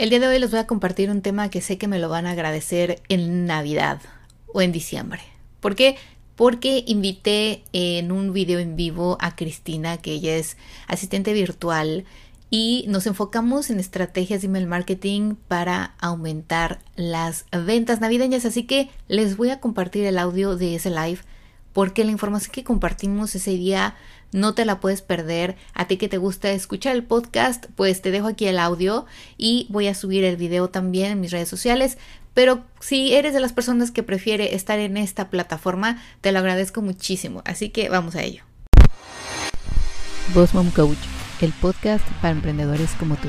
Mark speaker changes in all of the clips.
Speaker 1: El día de hoy les voy a compartir un tema que sé que me lo van a agradecer en Navidad o en diciembre. ¿Por qué? Porque invité en un video en vivo a Cristina, que ella es asistente virtual, y nos enfocamos en estrategias de email marketing para aumentar las ventas navideñas. Así que les voy a compartir el audio de ese live porque la información que compartimos ese día no te la puedes perder. A ti que te gusta escuchar el podcast, pues te dejo aquí el audio y voy a subir el video también en mis redes sociales. Pero si eres de las personas que prefiere estar en esta plataforma, te lo agradezco muchísimo. Así que vamos a ello. Boss Mom Coach, el podcast para emprendedores como tú.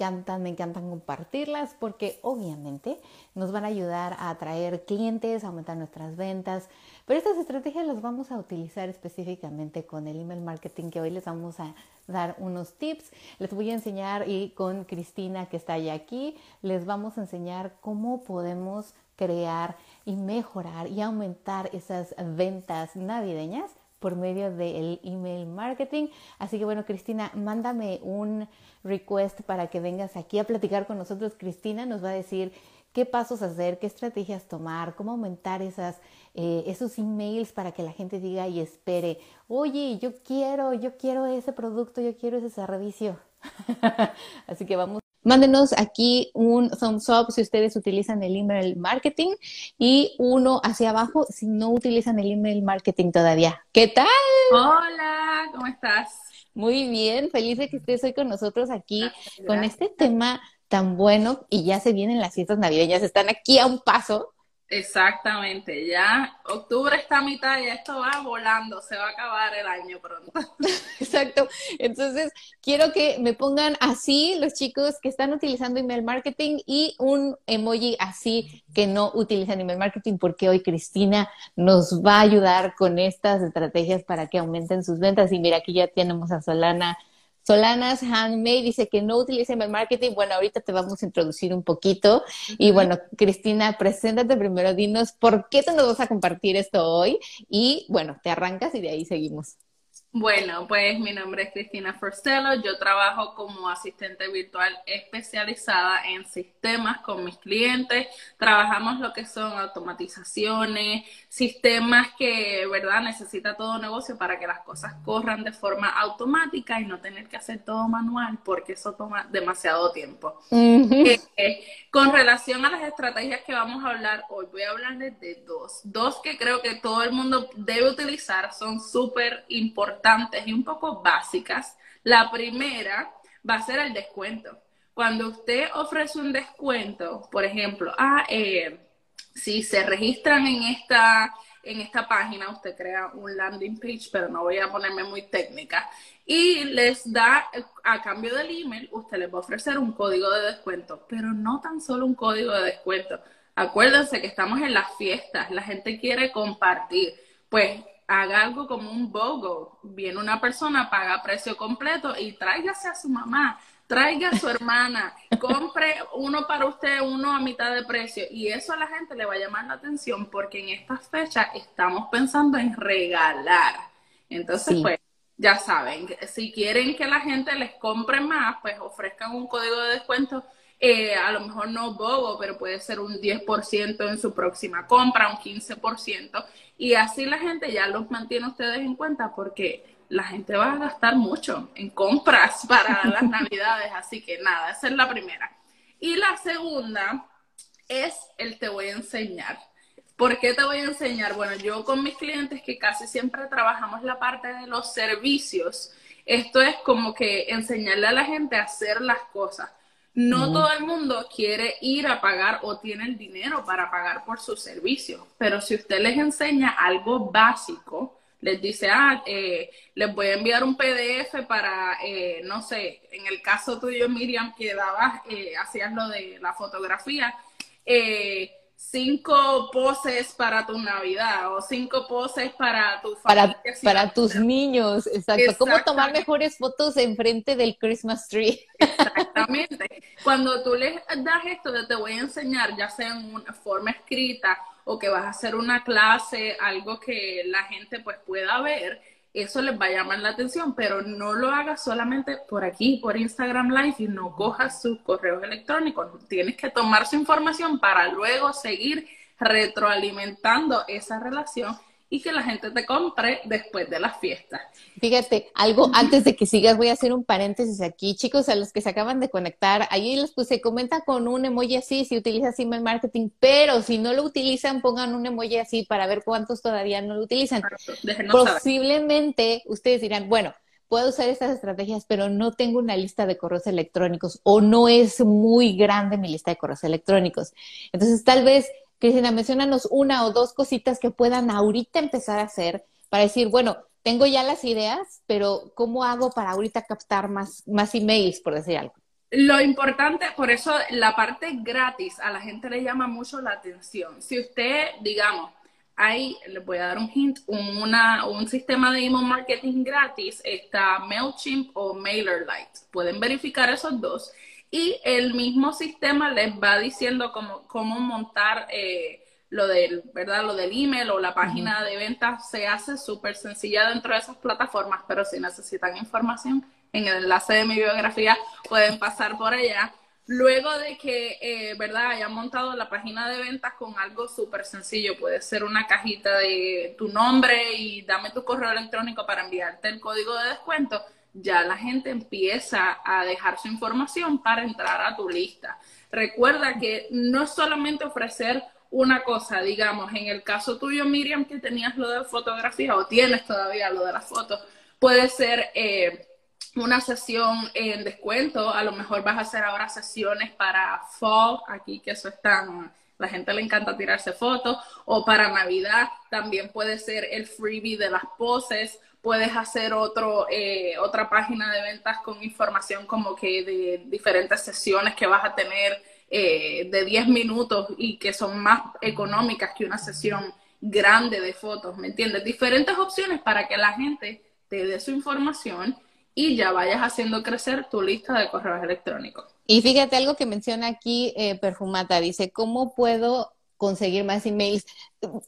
Speaker 1: Encantan, me encantan compartirlas porque obviamente nos van a ayudar a atraer clientes, a aumentar nuestras ventas. Pero estas estrategias las vamos a utilizar específicamente con el email marketing que hoy les vamos a dar unos tips. Les voy a enseñar y con Cristina que está ya aquí, les vamos a enseñar cómo podemos crear y mejorar y aumentar esas ventas navideñas por medio del email marketing. Así que bueno, Cristina, mándame un request para que vengas aquí a platicar con nosotros. Cristina nos va a decir qué pasos hacer, qué estrategias tomar, cómo aumentar esas, eh, esos emails para que la gente diga y espere, oye, yo quiero, yo quiero ese producto, yo quiero ese servicio. Así que vamos. Mándenos aquí un thumbs up si ustedes utilizan el email marketing y uno hacia abajo si no utilizan el email marketing todavía. ¿Qué tal?
Speaker 2: Hola, ¿cómo estás?
Speaker 1: Muy bien, feliz de que estés hoy con nosotros aquí con este tema tan bueno y ya se vienen las fiestas navideñas, están aquí a un paso.
Speaker 2: Exactamente, ya octubre está a mitad y esto va volando, se va a acabar el año pronto.
Speaker 1: Exacto, entonces quiero que me pongan así los chicos que están utilizando email marketing y un emoji así que no utilizan email marketing porque hoy Cristina nos va a ayudar con estas estrategias para que aumenten sus ventas y mira aquí ya tenemos a Solana Solanas Handmade dice que no utiliza email marketing. Bueno, ahorita te vamos a introducir un poquito. Y bueno, Cristina, preséntate primero, dinos por qué te nos vas a compartir esto hoy. Y bueno, te arrancas y de ahí seguimos.
Speaker 2: Bueno, pues mi nombre es Cristina Forcello, yo trabajo como asistente virtual especializada en sistemas con mis clientes, trabajamos lo que son automatizaciones, sistemas que, ¿verdad?, necesita todo negocio para que las cosas corran de forma automática y no tener que hacer todo manual porque eso toma demasiado tiempo. Eh, eh, con relación a las estrategias que vamos a hablar hoy, voy a hablarles de dos, dos que creo que todo el mundo debe utilizar, son súper importantes y un poco básicas. La primera va a ser el descuento. Cuando usted ofrece un descuento, por ejemplo, ah, eh, si se registran en esta, en esta página, usted crea un landing page, pero no voy a ponerme muy técnica, y les da, a cambio del email, usted les va a ofrecer un código de descuento, pero no tan solo un código de descuento. Acuérdense que estamos en las fiestas, la gente quiere compartir. Pues haga algo como un BOGO. Viene una persona, paga precio completo y tráigase a su mamá, traiga a su hermana, compre uno para usted, uno a mitad de precio. Y eso a la gente le va a llamar la atención porque en estas fechas estamos pensando en regalar. Entonces, pues, ya saben, si quieren que la gente les compre más, pues ofrezcan un código de descuento. Eh, a lo mejor no bobo, pero puede ser un 10% en su próxima compra, un 15%. Y así la gente ya los mantiene ustedes en cuenta porque la gente va a gastar mucho en compras para las navidades. Así que nada, esa es la primera. Y la segunda es el te voy a enseñar. ¿Por qué te voy a enseñar? Bueno, yo con mis clientes que casi siempre trabajamos la parte de los servicios, esto es como que enseñarle a la gente a hacer las cosas. No todo el mundo quiere ir a pagar o tiene el dinero para pagar por sus servicios, pero si usted les enseña algo básico, les dice, ah, eh, les voy a enviar un PDF para, eh, no sé, en el caso tuyo, Miriam, que dabas, eh, hacías lo de la fotografía, cinco poses para tu Navidad o cinco poses para tu familia.
Speaker 1: Para, para tus niños, exacto. ¿Cómo tomar mejores fotos enfrente del Christmas tree?
Speaker 2: Exactamente. Cuando tú les das esto te voy a enseñar, ya sea en una forma escrita o que vas a hacer una clase, algo que la gente pues pueda ver, eso les va a llamar la atención, pero no lo hagas solamente por aquí, por Instagram Live y no cojas sus correos electrónicos. Tienes que tomar su información para luego seguir retroalimentando esa relación y que la gente te compre después de las fiestas.
Speaker 1: Fíjate, algo antes de que sigas, voy a hacer un paréntesis aquí. Chicos, a los que se acaban de conectar, ahí les puse, comenta con un emoji así si utilizas email marketing, pero si no lo utilizan, pongan un emoji así para ver cuántos todavía no lo utilizan. Posiblemente ustedes dirán, bueno, puedo usar estas estrategias, pero no tengo una lista de correos electrónicos o no es muy grande mi lista de correos electrónicos. Entonces, tal vez Cristina, mencionanos una o dos cositas que puedan ahorita empezar a hacer para decir, bueno, tengo ya las ideas, pero ¿cómo hago para ahorita captar más, más emails, por decir algo?
Speaker 2: Lo importante, por eso la parte gratis a la gente le llama mucho la atención. Si usted, digamos, hay, les voy a dar un hint, una, un sistema de email marketing gratis, está MailChimp o MailerLite. Pueden verificar esos dos y el mismo sistema les va diciendo cómo, cómo montar eh, lo del, ¿verdad? Lo del email o la página de ventas se hace súper sencilla dentro de esas plataformas, pero si necesitan información, en el enlace de mi biografía pueden pasar por allá. Luego de que, eh, ¿verdad? Hayan montado la página de ventas con algo súper sencillo, puede ser una cajita de tu nombre y dame tu correo electrónico para enviarte el código de descuento ya la gente empieza a dejar su información para entrar a tu lista. Recuerda que no es solamente ofrecer una cosa, digamos, en el caso tuyo, Miriam, que tenías lo de fotografía o tienes todavía lo de las fotos, puede ser eh, una sesión en descuento, a lo mejor vas a hacer ahora sesiones para fall, aquí que eso está, la gente le encanta tirarse fotos, o para Navidad también puede ser el freebie de las poses puedes hacer otro, eh, otra página de ventas con información como que de diferentes sesiones que vas a tener eh, de 10 minutos y que son más económicas que una sesión grande de fotos, ¿me entiendes? Diferentes opciones para que la gente te dé su información y ya vayas haciendo crecer tu lista de correos electrónicos.
Speaker 1: Y fíjate algo que menciona aquí eh, Perfumata, dice, ¿cómo puedo conseguir más emails.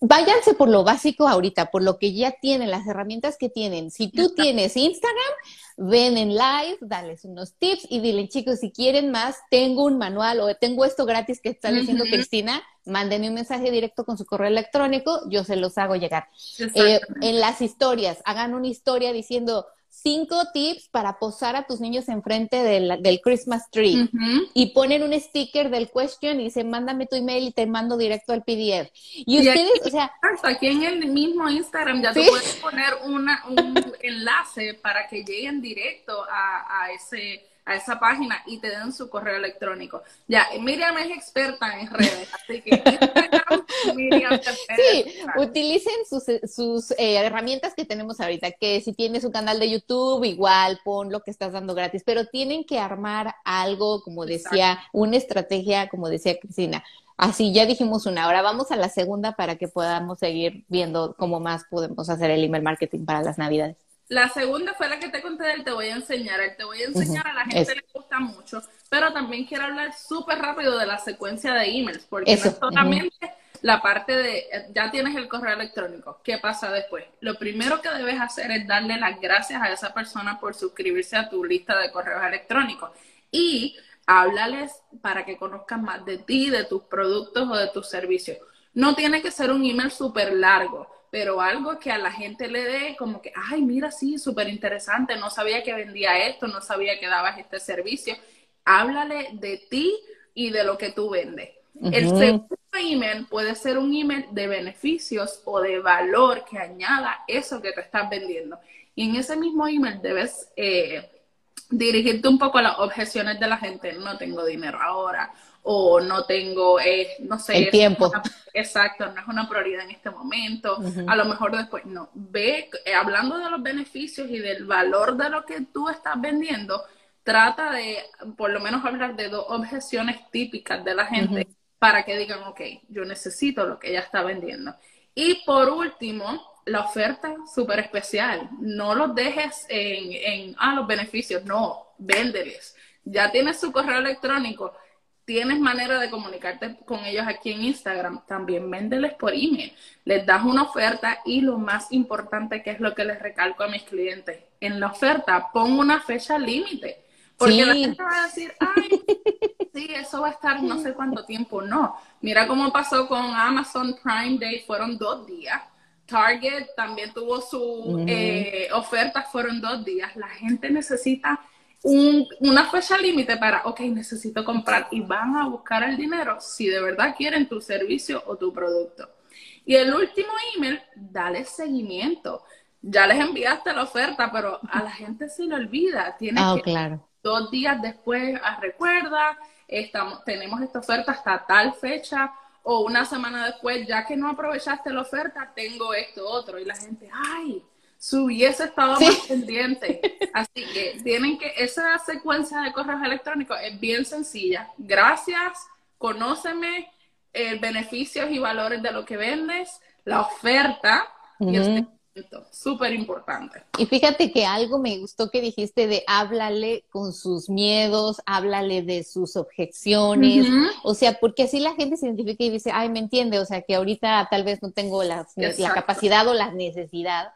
Speaker 1: Váyanse por lo básico ahorita, por lo que ya tienen, las herramientas que tienen. Si tú tienes Instagram, ven en live, dales unos tips y dile, chicos, si quieren más, tengo un manual o tengo esto gratis que está diciendo Cristina, mándenme un mensaje directo con su correo electrónico, yo se los hago llegar. Eh, en las historias, hagan una historia diciendo, cinco tips para posar a tus niños enfrente del, del Christmas tree. Y ponen un sticker del question y dicen, mándame tu email y te mando directo al PDF. Y, ustedes, o sea...
Speaker 2: Aquí en el mismo Instagram ya te puedes poner una, un enlace para que lleguen directo a, a ese a esa página y te den su correo electrónico. Ya, Miriam es experta en redes, así que
Speaker 1: Miriam Sí, utilicen sus, sus eh, herramientas que tenemos ahorita, que si tienes un canal de YouTube, igual pon lo que estás dando gratis, pero tienen que armar algo, como decía, una estrategia, como decía Cristina. Así, ya dijimos una, ahora vamos a la segunda para que podamos seguir viendo cómo más podemos hacer el email marketing para las navidades.
Speaker 2: La segunda fue la que te conté del te voy a enseñar. El te voy a enseñar a la gente le gusta mucho, pero también quiero hablar súper rápido de la secuencia de emails, porque no es solamente la parte de, ya tienes el correo electrónico, ¿qué pasa después? Lo primero que debes hacer es darle las gracias a esa persona por suscribirse a tu lista de correos electrónicos y háblales para que conozcan más de ti, de tus productos o de tus servicios. No tiene que ser un email súper largo pero algo que a la gente le dé como que, ay, mira, sí, súper interesante, no sabía que vendía esto, no sabía que dabas este servicio. Háblale de ti y de lo que tú vendes. El segundo email puede ser un email de beneficios o de valor que añada eso que te estás vendiendo. Y en ese mismo email debes eh, dirigirte un poco a las objeciones de la gente. No tengo dinero ahora o no tengo, eh, no sé,
Speaker 1: el tiempo.
Speaker 2: exacto, no es una prioridad en este momento, a lo mejor después no. Ve, eh, hablando de los beneficios y del valor de lo que tú estás vendiendo, trata de por lo menos hablar de dos objeciones típicas de la gente para que digan, ok, yo necesito lo que ella está vendiendo. Y por último, la oferta súper especial. No los dejes en, en, ah, los beneficios, no, véndeles. Ya tienes su correo electrónico, tienes manera de comunicarte con ellos aquí en Instagram, también véndeles por email. Les das una oferta y lo más importante que es lo que les recalco a mis clientes, en la oferta pon una fecha límite. Porque la gente va a decir, ay, sí, eso va a estar no sé cuánto tiempo. No, mira cómo pasó con Amazon Prime Day, fueron dos días Target también tuvo su eh, oferta, fueron dos días. La gente necesita una fecha límite para, ok, necesito comprar y van a buscar el dinero si de verdad quieren tu servicio o tu producto. Y el último email, dale seguimiento. Ya les enviaste la oferta, pero a la gente se le olvida. Tienes
Speaker 1: ah, claro.
Speaker 2: dos días después, ah, recuerda, estamos, tenemos esta oferta hasta tal fecha o una semana después, ya que no aprovechaste la oferta, tengo esto otro. Y la gente, ay, si hubiese estado más pendiente. Así que tienen que, esa secuencia de correos electrónicos es bien sencilla. Gracias, conóceme, eh, beneficios y valores de lo que vendes, la oferta y el Súper importante.
Speaker 1: Y fíjate que algo me gustó que dijiste de háblale con sus miedos, háblale de sus objeciones, o sea, porque así la gente se identifica y dice, ay, me entiende, o sea, que ahorita tal vez no tengo la, la capacidad o la necesidad,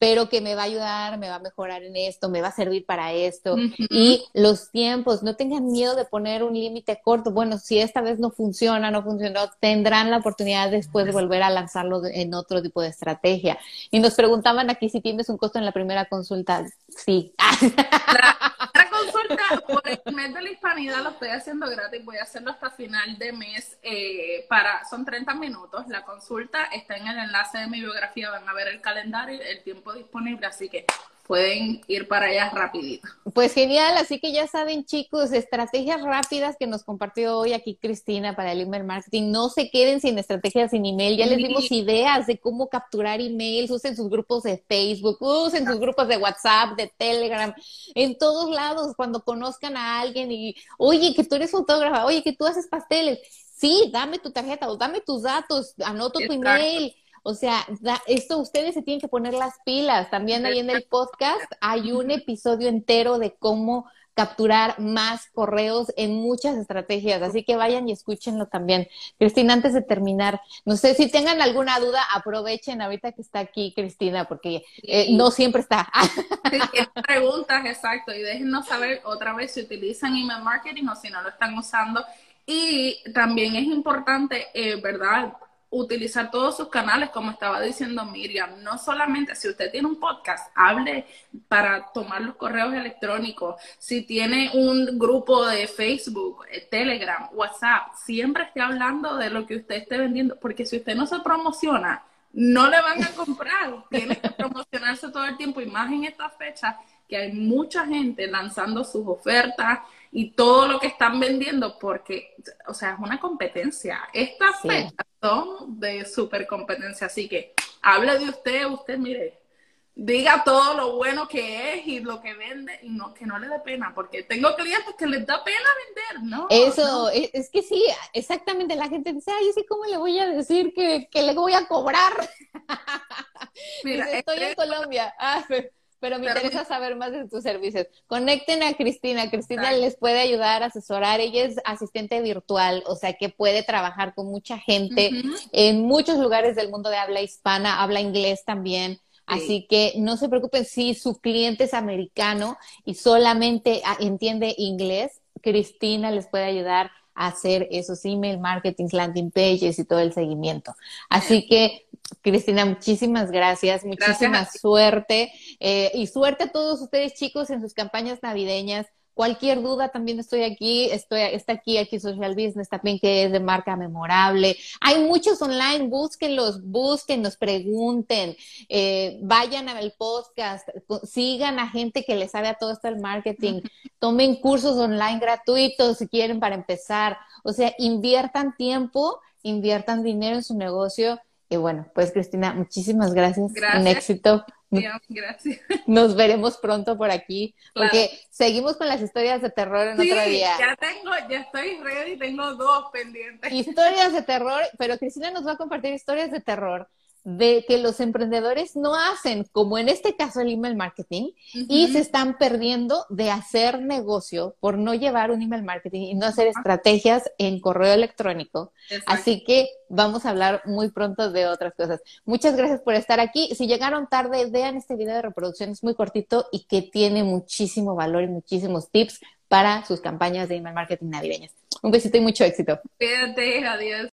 Speaker 1: pero que me va a ayudar, me va a mejorar en esto, me va a servir para esto. Y los tiempos, no tengan miedo de poner un límite corto. Bueno, si esta vez no funciona, no funcionó, tendrán la oportunidad después de volver a lanzarlo en otro tipo de estrategia. Y nos preguntaban aquí si tienes un costo en la primera consulta. Sí.
Speaker 2: Por el mes de la hispanidad lo estoy haciendo gratis. Voy a hacerlo hasta final de mes. Eh, para Son 30 minutos. La consulta está en el enlace de mi biografía. Van a ver el calendario, el tiempo disponible, así que pueden ir para allá rapidito.
Speaker 1: Pues genial, así que ya saben chicos, estrategias rápidas que nos compartió hoy aquí Cristina para el email marketing. No se queden sin estrategias sin email, ya les dimos ideas de cómo capturar emails, usen sus grupos de Facebook, usen sus grupos de WhatsApp, de Telegram, en todos lados, cuando conozcan a alguien y, oye, que tú eres fotógrafa, oye, que tú haces pasteles. Sí, dame tu tarjeta o dame tus datos, anoto tu email o sea, esto ustedes se tienen que poner las pilas. También ahí en el podcast hay un episodio entero de cómo capturar más correos en muchas estrategias, así que vayan y escúchenlo también. Cristina, antes de terminar, no sé si tengan alguna duda, aprovechen ahorita que está aquí Cristina, porque eh, no siempre está.
Speaker 2: preguntas, exacto, y déjenos saber otra vez si utilizan email marketing o si no lo están usando. Y también es importante, eh, ¿verdad? Utilizar todos sus canales, como estaba diciendo Miriam. No solamente si usted tiene un podcast, hable para tomar los correos electrónicos. Si tiene un grupo de Facebook, eh, Telegram, WhatsApp, siempre esté hablando de lo que usted esté vendiendo, porque si usted no se promociona, no le van a comprar. Tiene que promocionarse todo el tiempo y más en esta fecha que hay mucha gente lanzando sus ofertas y todo lo que están vendiendo porque, o sea, es una competencia. Estas fechas son de super competencia, así que hable de usted, usted mire, diga todo lo bueno que es y lo que vende y no que no le dé pena, porque tengo clientes que les da pena vender, ¿no?
Speaker 1: Eso, Es, que sí, exactamente, la gente dice, ay, sí, ¿cómo le voy a decir que, que le voy a cobrar? Mira, estoy en Colombia. Ah, pero me interesa saber más de tus servicios. Conecten a Cristina. Cristina les puede ayudar a asesorar. Ella es asistente virtual, o sea que puede trabajar con mucha gente en muchos lugares del mundo de habla hispana, habla inglés también. Así que no se preocupen si su cliente es americano y solamente ah, entiende inglés, Cristina les puede ayudar a hacer esos email marketing, landing pages y todo el seguimiento. Así que Cristina, muchísimas gracias, muchísima suerte eh, y suerte a todos ustedes chicos en sus campañas navideñas. Cualquier duda también estoy aquí, estoy, está aquí, aquí Social Business también que es de marca memorable. Hay muchos online, búsquenlos, búsquenos, pregunten, eh, vayan al podcast, sigan a gente que les sabe a todo esto del marketing, tomen cursos online gratuitos si quieren para empezar. O sea, inviertan tiempo, inviertan dinero en su negocio y bueno, pues Cristina, muchísimas gracias. Un éxito
Speaker 2: gracias.
Speaker 1: Nos veremos pronto por aquí, porque seguimos con las historias de terror en otro día.
Speaker 2: Ya tengo, ya estoy ready, tengo dos pendientes.
Speaker 1: Historias de terror, pero Cristina nos va a compartir historias de terror de que los emprendedores no hacen, como en este caso el email marketing, y se están perdiendo de hacer negocio por no llevar un email marketing y no hacer estrategias en correo electrónico. Así que vamos a hablar muy pronto de otras cosas. Muchas gracias por estar aquí. Si llegaron tarde, vean este video de reproducción, es muy cortito y que tiene muchísimo valor y muchísimos tips para sus campañas de email marketing navideñas. Un besito y mucho éxito.
Speaker 2: Cuídate, adiós.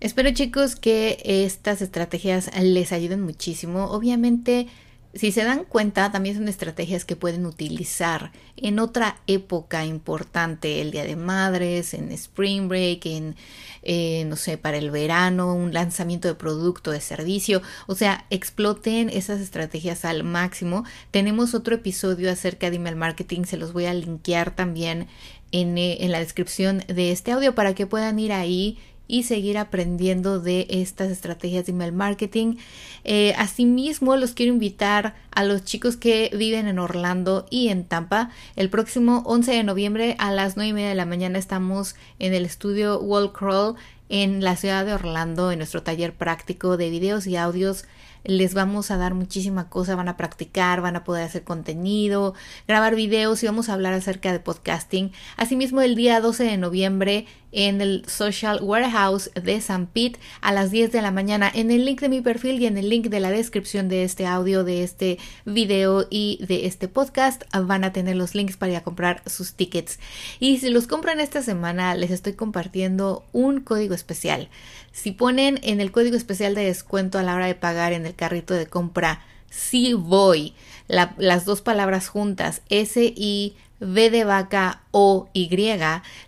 Speaker 1: Espero chicos que estas estrategias les ayuden muchísimo. Obviamente, si se dan cuenta, también son estrategias que pueden utilizar en otra época importante, el Día de Madres, en Spring Break, en, eh, no sé, para el verano, un lanzamiento de producto, de servicio. O sea, exploten esas estrategias al máximo. Tenemos otro episodio acerca de email marketing, se los voy a linkear también en, eh, en la descripción de este audio para que puedan ir ahí y seguir aprendiendo de estas estrategias de email marketing. Eh, asimismo, los quiero invitar a los chicos que viven en Orlando y en Tampa. El próximo 11 de noviembre a las 9 y media de la mañana estamos en el estudio Wall Crawl en la ciudad de Orlando en nuestro taller práctico de videos y audios les vamos a dar muchísima cosa, van a practicar, van a poder hacer contenido, grabar videos y vamos a hablar acerca de podcasting. Asimismo, el día 12 de noviembre en el Social Warehouse de San Pete a las 10 de la mañana. En el link de mi perfil y en el link de la descripción de este audio, de este video y de este podcast van a tener los links para ir a comprar sus tickets. Y si los compran esta semana, les estoy compartiendo un código especial. Si ponen en el código especial de descuento a la hora de pagar en el carrito de compra, si voy, las dos palabras juntas, S y B de vaca o Y,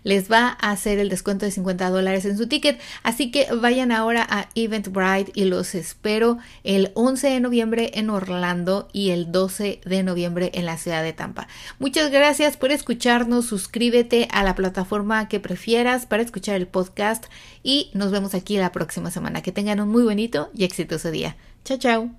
Speaker 1: les va a hacer el descuento de 50 dólares en su ticket. Así que vayan ahora a Eventbrite y los espero el 11 de noviembre en Orlando y el 12 de noviembre en la ciudad de Tampa. Muchas gracias por escucharnos. Suscríbete a la plataforma que prefieras para escuchar el podcast y nos vemos aquí la próxima semana. Que tengan un muy bonito y exitoso día. Chao, chao.